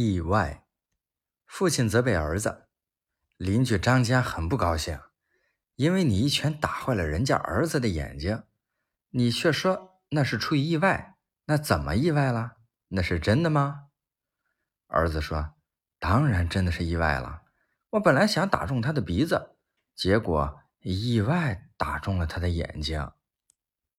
意外。父亲责备儿子邻居张家很不高兴因为你一拳打坏了人家儿子的眼睛你却说那是出于意外那怎么意外了？那是真的吗？儿子说当然真的是意外了我本来想打中他的鼻子结果意外打中了他的眼睛